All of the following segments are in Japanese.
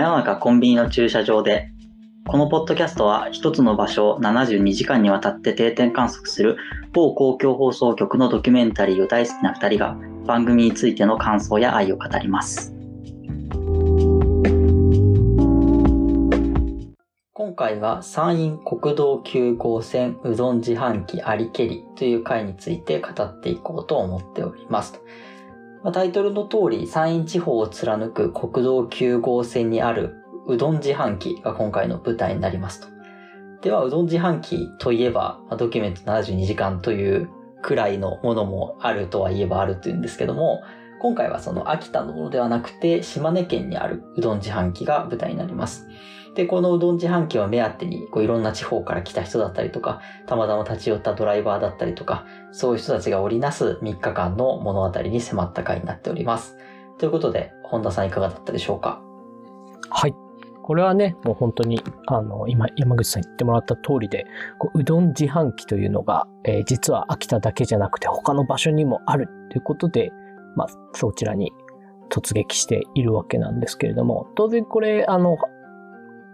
真夜中コンビニの駐車場でこのポッドキャストは一つの場所を72時間にわたって定点観測する某公共放送局のドキュメンタリーを大好きな2人が番組についての感想や愛を語ります。今回は山陰国道9号線うどん自販機ありけりという回について語っていこうと思っております。まあタイトルの通り山陰地方を貫く国道9号線にあるうどん自販機が今回の舞台になりますと。では、うどん自販機といえば、まあドキュメント72時間というくらいのものもあるとは言えばあるというんですけども、今回はその秋田のものではなくて、島根県にあるうどん自販機が舞台になります。で、このうどん自販機を目当てに、こういろんな地方から来た人だったりとか、たまたま立ち寄ったドライバーだったりとか、そういう人たちが織りなす3日間の物語に迫った回になっております。ということで、本田さんいかがだったでしょうか？はい。これはね、もう本当に、あの、今、山口さん言ってもらった通りで、こううどん自販機というのが、えー実は秋田だけじゃなくて他の場所にもあるということで、まあ、そちらに突撃しているわけなんですけれども、当然これ、あの、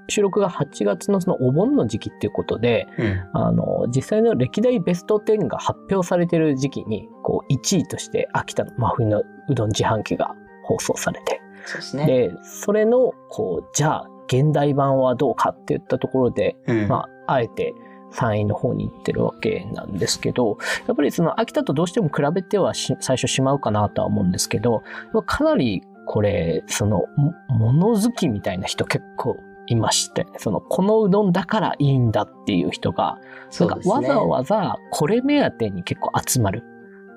収録が8月のそのお盆の時期っていうことで、うん。あの、実際の歴代ベスト10が発表されている時期に、こう、1位として秋田の真冬のうどん自販機が放送されて、そうですね。で、それの、こう、じゃあ、現代版はどうかって言ったところで、うん。まあ、あえて山陰の方に行ってるわけなんですけど、やっぱりその秋田とどうしても比べてはし最初しまうかなとは思うんですけど、かなりこれ、その、も物好きみたいな人結構いまして、その、このうどんだからいいんだっていう人が、なんかわざわざこれ目当てに結構集まる。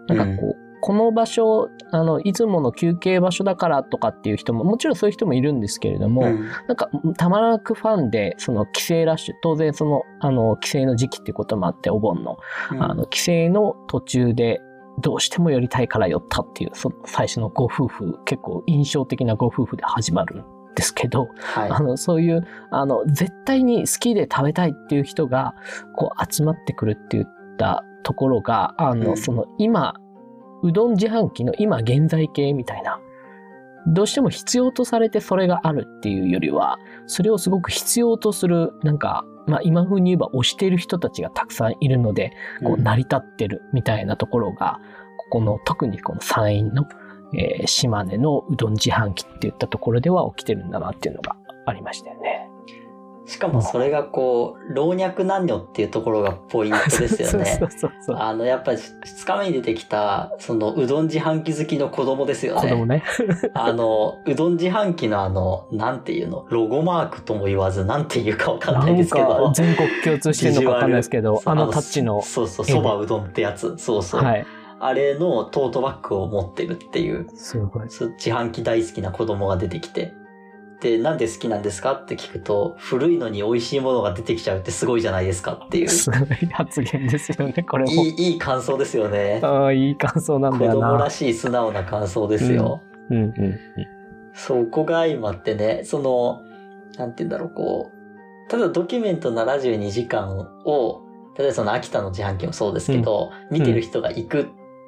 なんかこう、この場所、あの、いつもの休憩場所だからとかっていう人も、もちろんそういう人もいるんですけれども、うん。なんか、たまらなくファンで、その帰省ラッシュ、当然その、あの、帰省の時期っていうこともあって、お盆の、うん。あの、帰省の途中で、どうしても寄りたいから寄ったっていう、その最初のご夫婦、結構印象的なご夫婦で始まる。んですけど、はい。あの、そういう、あの、絶対に好きで食べたいっていう人が、こう、集まってくるって言ったところが、あの、うんその、今、うどん自販機の今現在形みたいな、どうしても必要とされてそれがあるっていうよりは、それをすごく必要とする、なんか、まあ今風に言えば推している人たちがたくさんいるので、こううん成り立ってるみたいなところが、ここの特にこの山陰の、えー島根のうどん自販機っていったところでは起きてるんだなっていうのがありましたよね。しかもそれがこう、老若男女っていうところがポイントですよね。あの、やっぱり2日目に出てきた、そのうどん自販機好きの子供ですよね。子供ね。あの、うどん自販機のあの、なんていうの、ロゴマークとも言わず、なんていうかわかんないですけど。全国共通してるのかわかんないですけど、あのタッチの、そうそう、そばうどんってやつ。そうそう。はい。あれのトートバッグを持ってるっていう、すごい。自販機大好きな子供が出てきて。で、なんで好きなんですかって聞くと、古いのに美味しいものが出てきちゃうってすごいじゃないですかっていう。すごい発言ですよね、これも。いい、いい感想ですよね。ああ、いい感想なん子だよな。供らしい素直な感想ですよ。うんうんうん。そこが相まってね、その、なんて言うんだろう、こう、ただドキュメント72時間を、例えばその秋田の自販機もそうですけど、見てる人が行くっ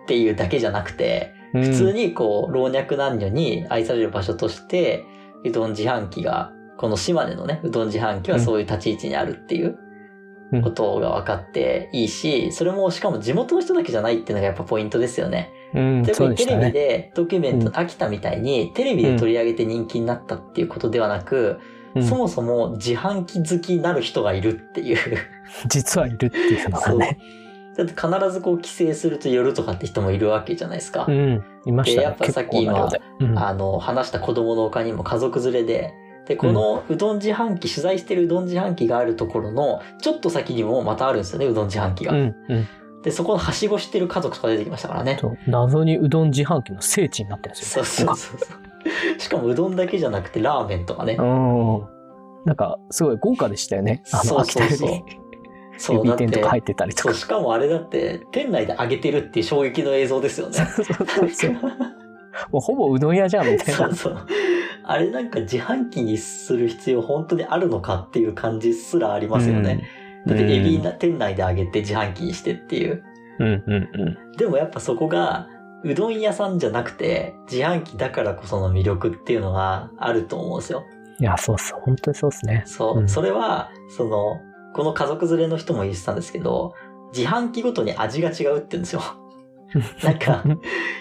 ていうだけじゃなくて、うん。普通にこう、老若男女に愛される場所として、うどん自販機が、この島根のね、うどん自販機はそういう立ち位置にあるっていううん。ことが分かっていいし、それもしかも地元の人だけじゃないっていうのがやっぱポイントですよね。うん、でテレビでドキュメント、うん。秋田みたいにテレビで取り上げて人気になったっていうことではなく、うん。そもそも自販機好きになる人がいるっていう。実はいるっていうのがね。だって必ずこう帰省すると寄るとかって人もいるわけじゃないですか。うん、いましたね。でやっぱさっき結構な量でうんあの、話した子供の他にも家族連れで、で、このうどん自販機、取材してるうどん自販機があるところの、ちょっと先にもまたあるんですよね、うどん自販機が。うん、うん。で、そこのはしごしてる家族とか出てきましたからね。謎にうどん自販機の聖地になってるんですそうよね。そうそうそう。しかもうどんだけじゃなくてラーメンとかね。うん。なんか、すごい豪華でしたよね。あの、そうそう。そう、指だって店とか、入ってたりとか。しかもあれだって、店内で揚げてるっていう衝撃の映像ですよね。もうほぼうどん屋じゃんみたいなそう。そう。あれなんか自販機にする必要本当にあるのかっていう感じすらありますよね。だってエビな店内で揚げて自販機にしてっていう。うんうんうん。でもやっぱそこが、うどん屋さんじゃなくて、自販機だからこその魅力っていうのがあると思うんですよ。いや、そうそう。本当にそうですね。そう、うんそれは、その、この家族連れの人も言ってたんですけど、自販機ごとに味が違うって言うんですよ。なんか、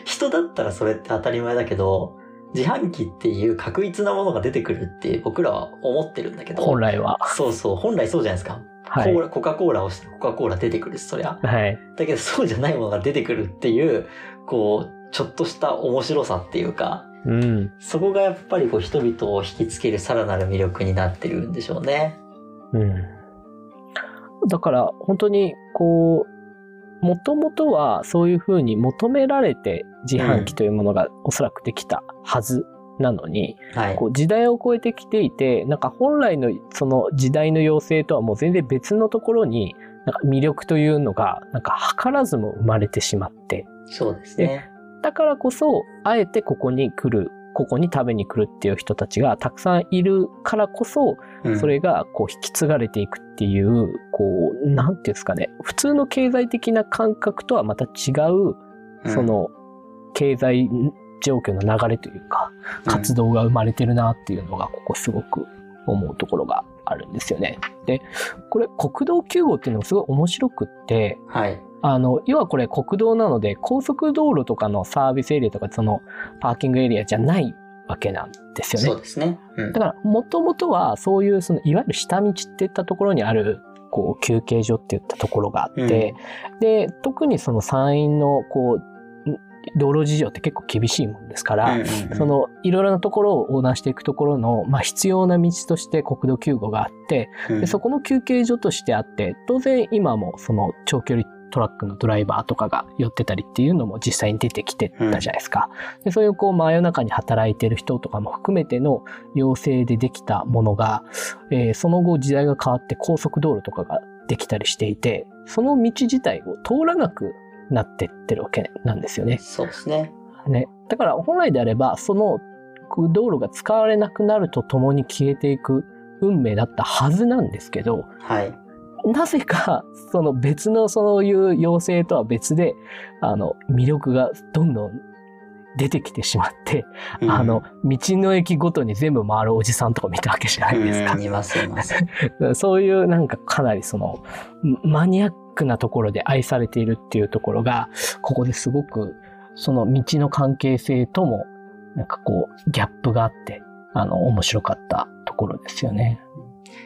人だったらそれって当たり前だけど、自販機っていう確一なものが出てくるって僕らは思ってるんだけど。本来は。そうそう、本来そうじゃないですか。はいコー。ラコカ・コーラをしてコカ・コーラ出てくるそりゃ。はい。だけどそうじゃないものが出てくるっていう、こう、ちょっとした面白さっていうか、うん。そこがやっぱりこう人々を引きつけるさらなる魅力になってるんでしょうね。うん。だから、本当に、こう、もともとはそういうふうに求められて自販機というものがおそらくできたはずなのに、はい。こう時代を超えてきていて、なんか本来のその時代の要請とはもう全然別のところに、なんか魅力というのが、なんか図らずも生まれてしまって、そうですね。だからこそ、あえてここに来る、ここに食べに来るっていう人たちがたくさんいるからこそ、うんそれがこう引き継がれていくっていう、こう、なんていうんですかね、普通の経済的な感覚とはまた違う、うんその、経済状況の流れというか、活動が生まれてるなっていうのが、ここすごく思うところがあるんですよね。で、これ国道9号っていうのがすごい面白くって、はい。あの、要はこれ国道なので、高速道路とかのサービスエリアとか、そのパーキングエリアじゃないわけなんですよねそう。ですね。うんだから、もともとはそういう、その、いわゆる下道っていったところにある、こう、休憩所っていったところがあって、で、特にその山陰の、こう、道路事情って結構厳しいもんですから、うんうんうんその、いろいろなところを横断していくところの、まあ、必要な道として国道9号があって、うんでそこの休憩所としてあって、当然今もその長距離トラックのドライバーとかが寄ってたりっていうのも実際に出てきてたじゃないですか。でそういうこう真夜中に働いてる人とかも含めての要請でできたものが、えーその後時代が変わって高速道路とかができたりしていて、その道自体を通らなくなってってるわけなんですよね。そうですね。ね。だから本来であれば、その道路が使われなくなるとともに消えていく運命だったはずなんですけど、はい。なぜか、その別のそういう要請とは別で、あの、魅力がどんどん出てきてしまって、うんあの、道の駅ごとに全部回るおじさんとか見たわけじゃないですかうん。いますいます。そういうなんかかなりその、マニアックなところで愛されているっていうところが、ここですごく、その道の関係性とも、なんかこう、ギャップがあって、あの、面白かったところですよね。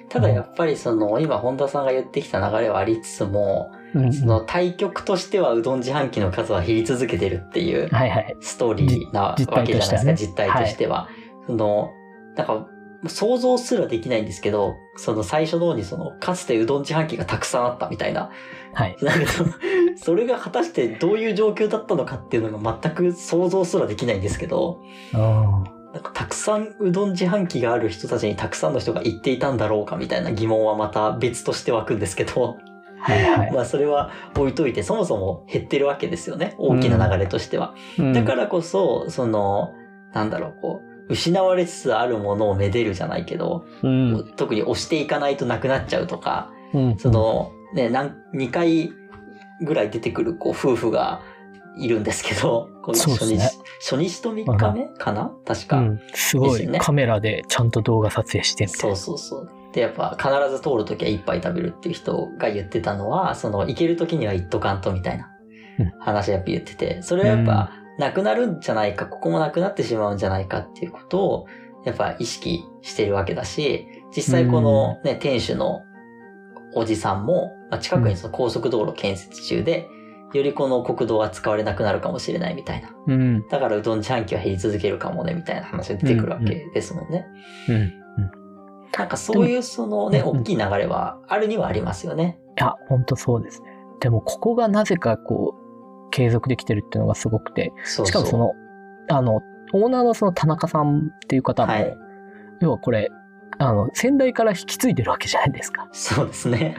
ただやっぱりその、今本田さんが言ってきた流れはありつつも、うんその対局としてはうどん自販機の数は減り続けてるっていうはいはい。ストーリーなわじけじゃないですか、実実態としては。その、なんか、想像すらできないんですけど、その最初の方にその、かつてうどん自販機がたくさんあったみたいな。はい。だけど、それが果たしてどういう状況だったのかっていうのが全く想像すらできないんですけど、なんかたくさんうどん自販機がある人たちにたくさんの人が行っていたんだろうかみたいな疑問はまた別として湧くんですけど、はいはい。まあそれは置いといてそもそも減ってるわけですよね。大きな流れとしては。だからこそ、その、なんだろう、こう、失われつつあるものをめでるじゃないけど、うん、特に押していかないとなくなっちゃうとか、うん、その、ね、なん2回ぐらい出てくるこう夫婦がいるんですけど、こう初日、ね。初日と3日目かな？確か、うん、すごいね。カメラでちゃんと動画撮影してみたいそうな。そうそう。で、やっぱ必ず通るときは一杯食べるっていう人が言ってたのは、その行けるときには行っとかんとみたいなうん。話やっぱ言ってて、それはやっぱなくなるんじゃないか、ここもなくなってしまうんじゃないかっていうことを、やっぱ意識してるわけだし、実際このね、店主のおじさんも、まあ近くにその高速道路建設中で、よりこの国道が使われなくなるかもしれないみたいな。うん、だからうどん自販機は減り続けるかもね、みたいな話が出てくるわけですもんね。うん。なんかそういうそのね、大きい流れはあるにはありますよね。いや、本当そうですね。でも、ここがなぜかこう、継続できてるっていうのがすごくて、そうそう。しかもその、あの、オーナーのその田中さんっていう方も、はい要はこれ、あの、先代から引き継いでるわけじゃないですか。そうですね。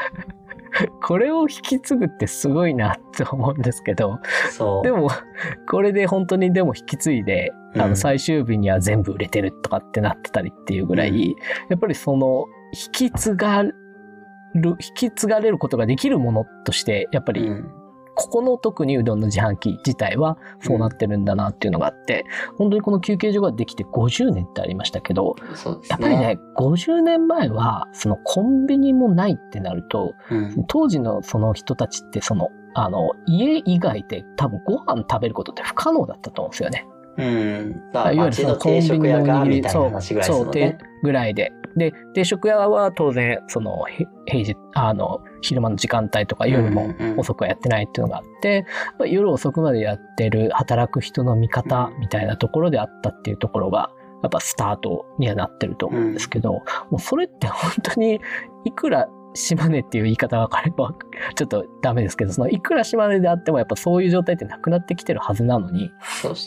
これを引き継ぐってすごいなって思うんですけど。でも、これで本当にでも引き継いで、あうん。の、最終日には全部売れてるとかってなってたりっていうぐらい、やっぱりその、引き継がる、引き継がれることができるものとして、やっぱりうん、ここの特にうどんの自販機自体はそうなってるんだなっていうのがあって、本当にこの休憩所ができて50年ってありましたけど、ね。やっぱりね、50年前は、そのコンビニもないってなると、うん。当時のその人たちって、その、あの、家以外で多分ご飯食べることって不可能だったと思うんですよね。うん。まあ、いわゆる町の定食屋が、みたいな話ぐらいですもんね。そう、ぐらいで。で、定食屋は当然、その、へ平日、あの、昼間の時間帯とか夜もうんうん遅くはやってないっていうのがあって、まあ夜遅くまでやってる働く人の味方みたいなところであったっていうところが、やっぱスタートにはなってると思うんですけど、もうそれって本当に、いくら島根っていう言い方が分かれば、ちょっとダメですけど、そのいくら島根であってもやっぱそういう状態ってなくなってきてるはずなのに、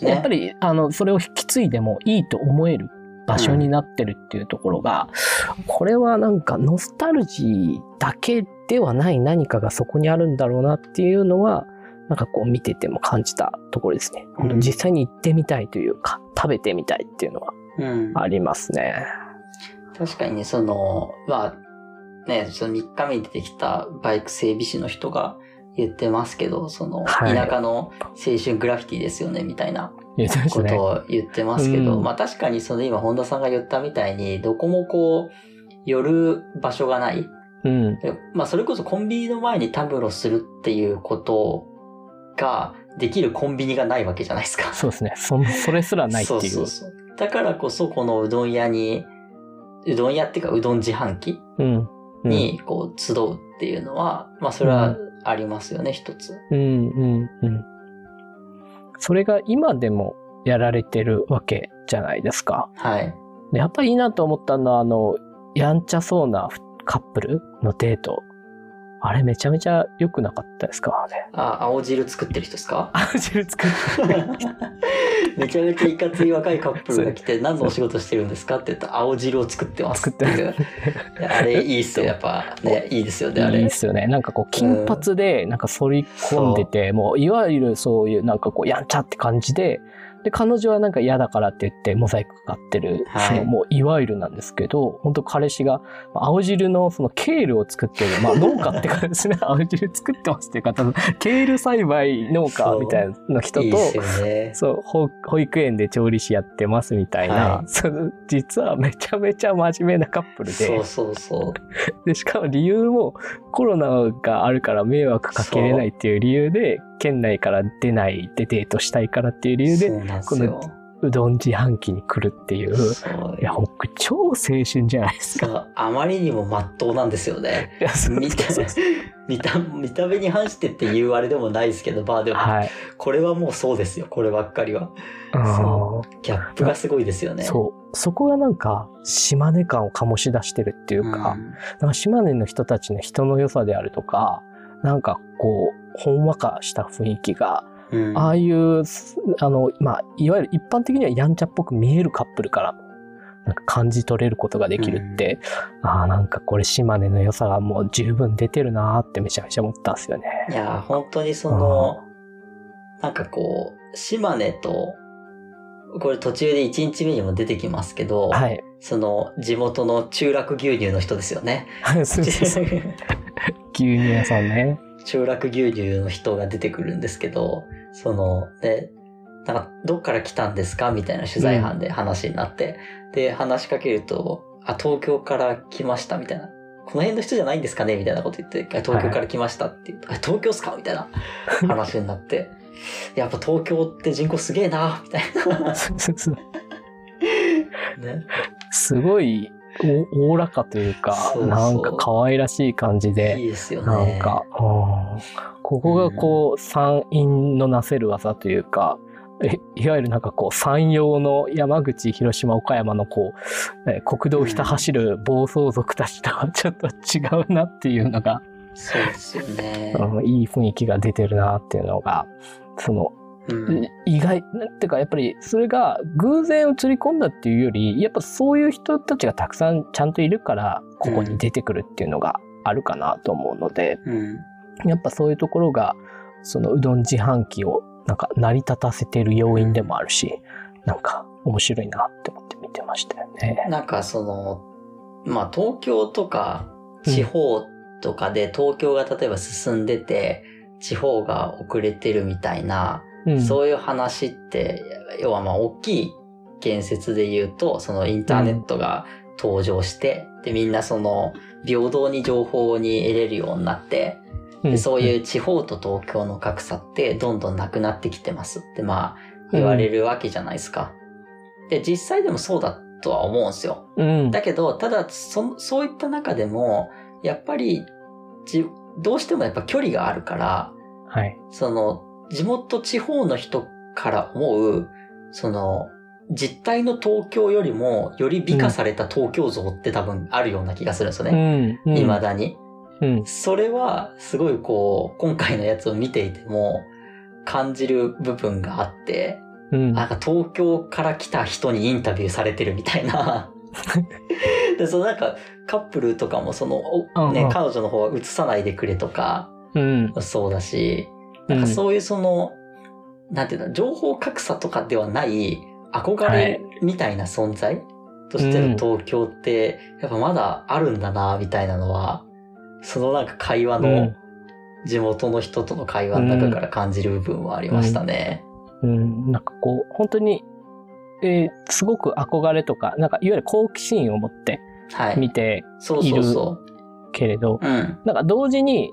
ね。やっぱり、あの、それを引き継いでもいいと思える場所になってるっていうところが、これはなんかノスタルジーだけではない何かがそこにあるんだろうなっていうのは、なんかこう見てても感じたところですね。本当に実際に行ってみたいというか、食べてみたいっていうのはうん。ありますね。確かにね、その、まあ、ね、その3日目に出てきたバイク整備士の人が言ってますけど、その、はい田舎の青春グラフィティですよね、みたいな。ことを言ってますけど、うんまあ確かにその今本田さんが言ったみたいに、どこもこう、寄る場所がない。うん。でまあそれこそコンビニの前にたむろするっていうことができるコンビニがないわけじゃないですか。そうですね。そ、それすらないっていう。そうそうそう。だからこそこのうどん屋に、うどん屋っていうかうどん自販機にこう集うっていうのは、まあそれはありますよね、一つ。うんうんうん。それが今でもやられてるわけじゃないですか。はい。でやっぱりいいなと思ったのは、あの、やんちゃそうなカップルのデート。あれめちゃめちゃ良くなかったですか？ね。あ、青汁作ってる人ですか？あ、汁作って めちゃめちゃいかつい若いカップルが来て、何のお仕事してるんですか？って言ったら、青汁を作ってますっていう。いやあれいいっすよ、やっぱ。ね、いいですよね、あれいいで。すよね。なんかこう、金髪で、なんか反り込んでて、もう、いわゆるそういう、なんかこう、やんちゃって感じで、で、彼女はなんか嫌だからって言って、モザイクかかってる、はい。その、もう、いわゆるなんですけど、本当彼氏が、青汁のその、ケールを作ってる、まあ、農家って感じで、青汁作ってますっていう方の、ケール栽培農家みたいな人と、いいね。そう、保保育園で調理師やってますみたいな、はい。その実はめちゃめちゃ真面目なカップルで、そうそうそう。で、しかも理由もコロナがあるから迷惑かけれないっていう理由で、県内から出ないでデートしたいからっていう理由で、そうなんですよ。うどん自販機に来るっていう。いや、僕、超青春じゃないですか。あまりにも真っ当なんですよね。見た見た見た目に反してっていうあれでもないですけど、まあでも、はい。これはもうそうですよ、こればっかりは。そギャップがすごいですよね。そう。そこがなんか、島根感を醸し出してるっていうか、んなんか島根の人たちの人の良さであるとか、なんかこう、ほんわかした雰囲気が、うんああいう、すあの、まあ、いわゆる一般的にはやんちゃっぽく見えるカップルからも、なんか感じ取れることができるって、ああ、なんかこれ島根の良さがもう十分出てるなーってめちゃめちゃ思ったんですよね。いや、本当にその、なんかこう、島根と、これ途中で1日目にも出てきますけど、はい。その地元の中楽牛乳の人ですよね。牛乳屋さんね。中楽牛乳の人が出てくるんですけど、その、で、なんか、どっから来たんですかみたいな取材班で話になって、で、話しかけると、あ、東京から来ました、みたいな。この辺の人じゃないんですかねみたいなこと言って、あ東京から来ましたって言うと、あ、東京っすかみたいな 話になって、やっぱ東京って人口すげえな、みたいな。ね。すごいおおおらかというか、なんか可愛らしい感じで、いいですよなんね。か、うんここがこう、山陰のなせる技というか、えいわゆるなんかこう、山陽の山口、広島、岡山のこう、え国道をひた走る暴走族たちとは ちょっと違うなっていうのが、そうですよね。うんいい雰囲気が出てるなっていうのが、その、うん。意外、なんていうかやっぱりそれが偶然映り込んだっていうより、やっぱそういう人たちがたくさんちゃんといるから、ここに出てくるっていうのがあるかなと思うので、うん。やっぱそういうところが、そのうどん自販機をなんか成り立たせてる要因でもあるし、なんか面白いなって思って見てましたよね。なんかその、まあ東京とか地方とかで東京が例えば進んでて、地方が遅れてるみたいな、うん。そういう話って、要はまあ大きい建設で言うと、そのインターネットが登場して、で、みんなその平等に情報に得れるようになって、でそういう地方と東京の格差ってどんどんなくなってきてますってまあ言われるわけじゃないですか。で、実際でもそうだとは思うんですよ。うん。だけど、ただそ、そういった中でも、やっぱり、じどうしてもやっぱ距離があるから、はい。その、地元地方の人から思う、その、実態の東京よりも、より美化された東京像って多分あるような気がするんですようね。ん。うん未だに。うん。それは、すごいこう、今回のやつを見ていても、感じる部分があって、うん。なんか東京から来た人にインタビューされてるみたいな。で、そのなんか、カップルとかもその、おね彼女の方は映さないでくれとか、うん。そうだし、なんかそういうその、なんていうの、情報格差とかではない、憧れみたいな存在？としての東京って、やっぱまだあるんだな、みたいなのは、そのなんか会話のうん、地元の人との会話の中から感じる部分はありましたね。うん。なんかこう、本当に、えーすごく憧れとか、なんかいわゆる好奇心を持ってはい。見てそうそうそけれど、う。うん。なんか同時に、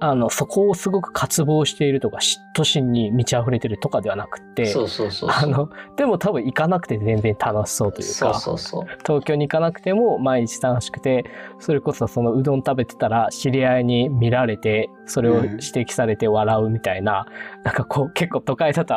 あの、そこをすごく渇望しているとか、嫉妬心に満ち溢れてるとかではなくて、そうそうそう。あの、でも多分行かなくて全然楽しそうというそうか、そうそう。東京に行かなくても毎日楽しくて、それこそそのうどん食べてたら知り合いに見られて、それを指摘されて笑うみたいな、なんかこう結構都会だと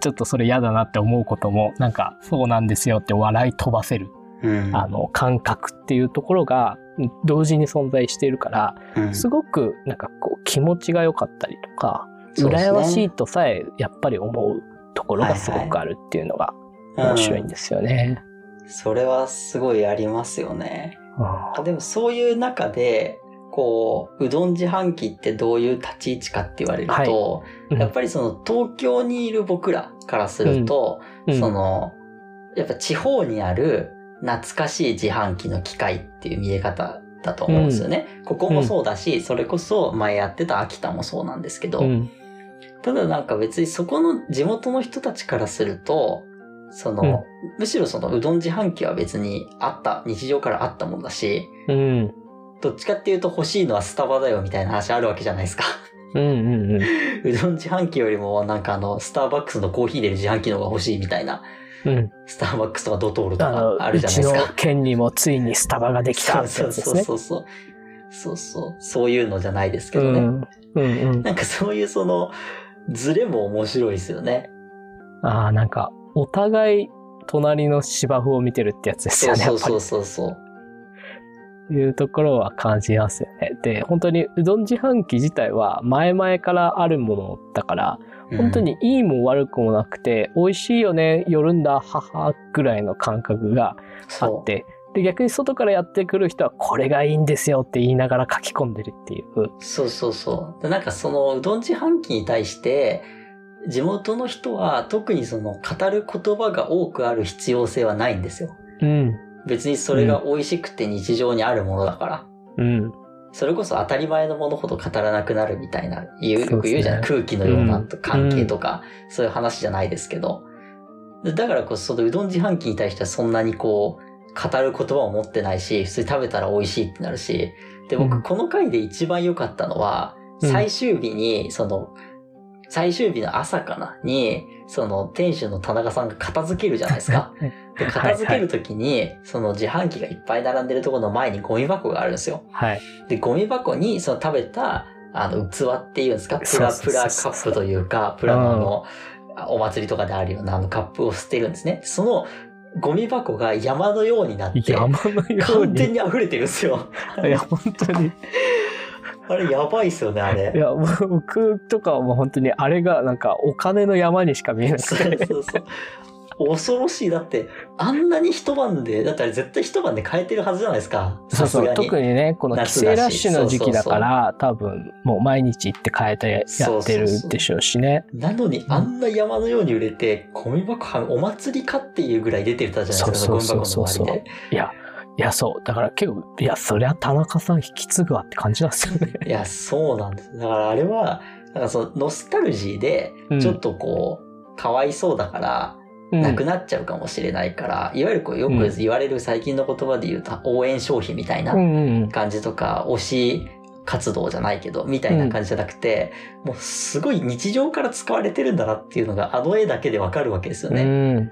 ちょっとそれ嫌だなって思うことも、なんかそうなんですよって笑い飛ばせる、うん。あの感覚っていうところがうん同時に存在しているから、うん、すごくなんかこう気持ちが良かったりとか、ね。羨ましいとさえやっぱり思うところがすごくあるっていうのが面白いんですよね。うんそれはすごいありますよね。うん。あでもそういう中で、こう、うどん自販機ってどういう立ち位置かって言われると、うん。やっぱりその東京にいる僕らからすると、うん。その、やっぱ地方にある懐かしい自販機の機械っていう見え方だと思うんですよね。ここもそうだし、それこそ前やってた秋田もそうなんですけど、うん。ただなんか別にそこの地元の人たちからすると、その、うん。むしろそのうどん自販機は別にあった、日常からあったものだし、うん。どっちかっていうと欲しいのはスタバだよみたいな話あるわけじゃないですか。うんうんうん。うどん自販機よりもなんかあの、スターバックスのコーヒー入れる自販機の方が欲しいみたいな、うん。スターバックスとかドトールとかあるじゃないうですか。ちの県にもついにスタバができたってそうそうやつですね。そうそう。そうそう。そういうのじゃないですけどね。うん。うんうん。なんかそういうその、ズレも面白いですよね。ああ、なんか、お互い隣の芝生を見てるってやつですよね、そうそう。そうそう。いうところは感じますよね。で、本当にうどん自販機自体は前々からあるものだから、本当にいいも悪くもなくて、美味しいよね、寄るんだ、母ぐらいの感覚があって、で、逆に外からやってくる人はこれがいいんですよって言いながら書き込んでるっていう。そうそうそう。でなんかそのうどん自販機に対して、地元の人は特にその語る言葉が多くある必要性はないんですよ。うん。別にそれが美味しくて日常にあるものだから。うん。それこそ当たり前のものほど語らなくなるみたいな、よく言うじゃない、空気のようなうん。関係とか、そういう話じゃないですけど。でだからこそ、そのうどん自販機に対してはそんなにこう、語る言葉を持ってないし、普通に食べたら美味しいってなるし。で、僕、うん。この回で一番良かったのは、うん。最終日に、その、最終日の朝かな？に、その店主の田中さんが片付けるじゃないですか。で、片付けるときに、その自販機がいっぱい並んでるところの前にゴミ箱があるんですよ。はい。で、ゴミ箱にその食べた、あの、器っていうんですか？プラプラカップというか、プラのあの、あお祭りとかであるようなあのカップを捨てるんですね。そのゴミ箱が山のようになって、山のよう完全に。に溢れてるんですよ。いや、本当に。あれやばいっすよね、あいれ。や、もう僕とかはもう本当にあれがなんかお金の山にしか見えなくそうて。そうそう。恐ろしい。だって、あんなに一晩で、だってあれ絶対一晩で変えてるはずじゃないですか。そうそう。特にね、この帰省ラッシュの時期だから、多分もう毎日行って変えてやってるでしょうしね。なのに、あんな山のように売れて、ゴミ箱はお祭りかっていうぐらい出てたじゃないですか、そうゴミそうそうそう箱の周りで。いや、いや、そう。だから結構、いや、そりゃ田中さん引き継ぐわって感じなんですよね。いや、そうなんです。だからあれは、なんかそのノスタルジーでうん、ちょっとこう、かわいそうだから、うんなくなっちゃうかもしれないから、いわゆるこうよく言われる最近の言葉で言うと、応援消費みたいなうんうん感じとか、推し活動じゃないけど、みたいな感じじゃなくて、もうすごい日常から使われてるんだなっていうのが、あの絵だけでわかるわけですようね。ん。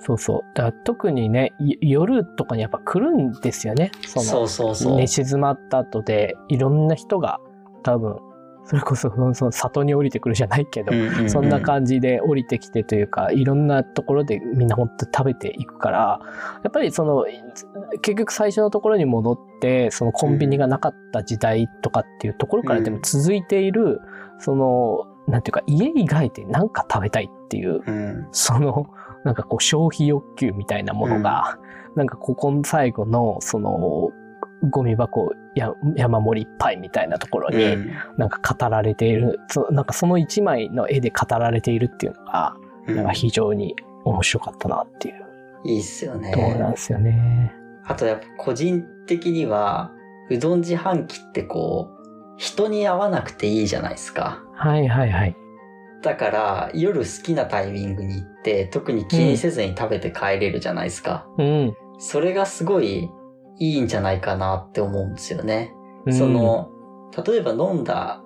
そうそう。だ特にね、い夜とかにやっぱ来るんですよね。そのそうそうそう。寝静まった後で、いろんな人が多分、それこそその里に降りてくるじゃないけど、そんな感じで降りてきてというか、いろんなところでみんな本当に食べていくから、やっぱりその、結局最初のところに戻って、そのコンビニがなかった時代とかっていうところからでも続いている、その、なんていうか、家以外で何か食べたいっていう、うん。その、なんかこう消費欲求みたいなものが、なんかここの最後の、その、ゴミ箱や山盛りいっぱいみたいなところに、うんなんか語られている、そなんかその一枚の絵で語られているっていうのが、なんか非常に面白かったなっていういいっすよところなんね。ですよね。あとやっぱ個人的には、うどん自販機ってこう、人に会わなくていいじゃないですか。はいはいはい。だから、夜好きなタイミングに行って、特に気にせずに食べて帰れるじゃないですか。うん。それがすごいいいんじゃないかなって思うんですよね。うんそ、の、例えば飲んだ、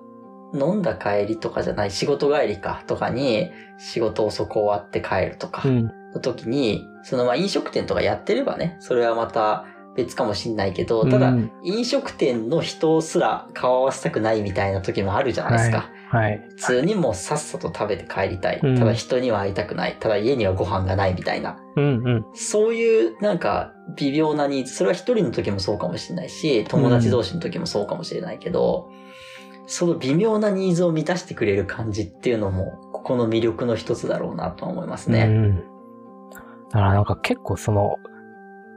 飲んだ帰りとかじゃない、仕事帰りかとかに、仕事遅く終わって帰るとかうん。の時に、そのまあ飲食店とかやってればね、それはまた別かもしんないけど、ただ、うん飲食店の人すら顔合わせたくないみたいな時もあるじゃないですか。はい。普通にもうさっさと食べて帰りたい。うんただ人には会いたくない。ただ家にはご飯がないみたいな。うんうん。そういうなんか微妙なニーズ、それは一人の時もそうかもしれないし、友達同士の時もそうかもしれないけど、その微妙なニーズを満たしてくれる感じっていうのも、ここの魅力の一つだろうなとは思いますね。うん。だからなんか結構その、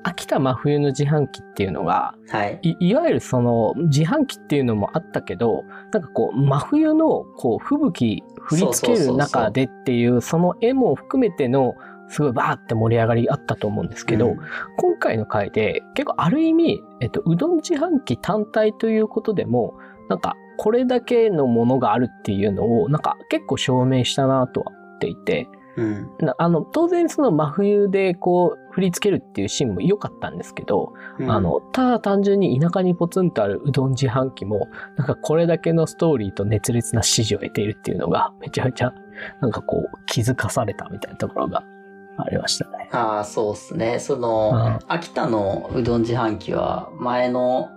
秋田真冬の自販機っていうのが、はい。いいわゆるその自販機っていうのもあったけど、なんかこう真冬のこう吹雪降りつける中でっていうその絵も含めてのすごいバーって盛り上がりあったと思うんですけど、うん今回の回で結構ある意味、えっと、うどん自販機単体ということでも、なんかこれだけのものがあるっていうのをなんか結構証明したなとは思っていて、うん。なあの、当然その真冬でこう振り付けるっていうシーンも良かったんですけど、うんあの、ただ単純に田舎にポツンとあるうどん自販機も、なんかこれだけのストーリーと熱烈な支持を得ているっていうのが、めちゃめちゃ、なんかこう、気づかされたみたいなところがありましたね。ああ、そうっすね。その、秋田のうどん自販機は、前の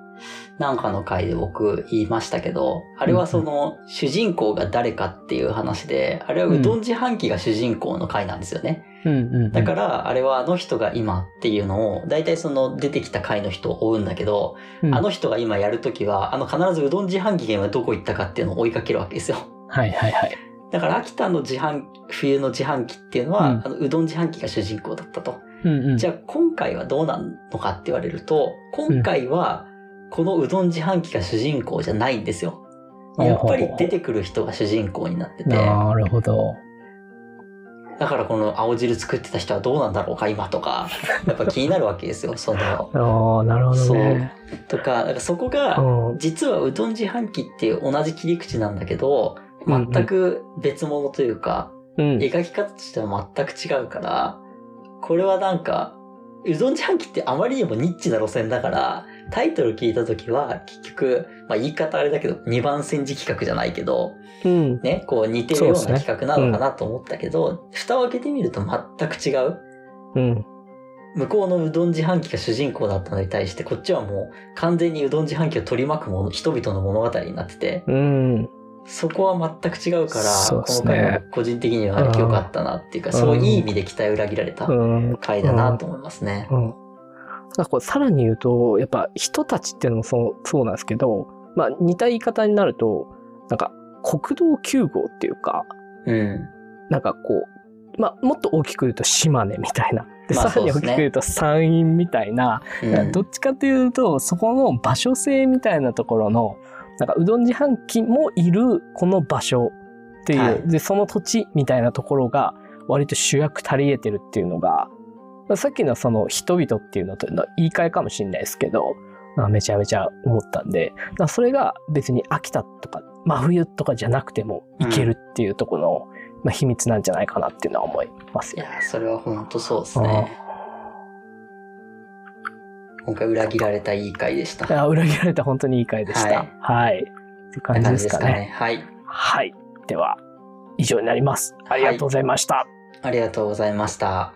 なんかの回で僕言いましたけど、あれはその、主人公が誰かっていう話で、あれはうどん自販機が主人公の回なんですよね。うんうんうん。だから、あれはあの人が今っていうのを、大体その出てきた回の人を追うんだけど、うんあの人が今やるときは、あの必ずうどん自販機が今どこ行ったかっていうのを追いかけるわけですよ。はいはいはい。だから秋田の自販、冬の自販機っていうのは、うんあのうどん自販機が主人公だったと。うんうん。じゃあ今回はどうなのかって言われると、今回はこのうどん自販機が主人公じゃないんですよ。うんやっぱり出てくる人が主人公になってて、なるほど。だからこの青汁作ってた人はどうなんだろうか今とか、やっぱ気になるわけですよ、その、ああ、なるほどね。とか、だからそこが、うん実はうどん自販機っていう同じ切り口なんだけど、うんうん全く別物というか、うん。描き方としては全く違うから、これはなんか、うどん自販機ってあまりにもニッチな路線だから、タイトル聞いたときは、結局、まあ言い方あれだけど、2番煎じ企画じゃないけど、うん。ね、こう似てるような企画なのかなと思ったけど、蓋を開けてみると全く違う。うん。向こうのうどん自販機が主人公だったのに対して、こっちはもう完全にうどん自販機を取り巻くもの、人々の物語になってて、うん。そこは全く違うから、そうですこの回はね個人的には良かったなっていうか、うんそういい意味で期待を裏切られたうん。回だなと思いますね。うん。なんかこうさらに言うと、やっぱ人たちっていうのもそうそうなんですけど、まあ似た言い方になると、なんか国道9号っていうか、うん。なんかこう、まあもっと大きく言うと島根みたいな。で、まあさらに大きく言うと山陰みたいな、うん。どっちかというと、そこの場所性みたいなところの、なんかうどん自販機もいるこの場所っていう、はい。で、その土地みたいなところが割と主役足り得てるっていうのが、まあさっきのその人々っていうのとの言い換えかもしれないですけど、まあめちゃめちゃ思ったんで、まあそれが別に秋田とか真冬とかじゃなくてもいけるっていうところの、まあ、秘密なんじゃないかなっていうのは思いますよ。いや、それは本当そうですね。今回裏切られたいい回でした。いや裏切られた本当にいい回でした。ははいい。って感じですかね。はい。はい。では、以上になります。ありがとうございました。ありがとうございました。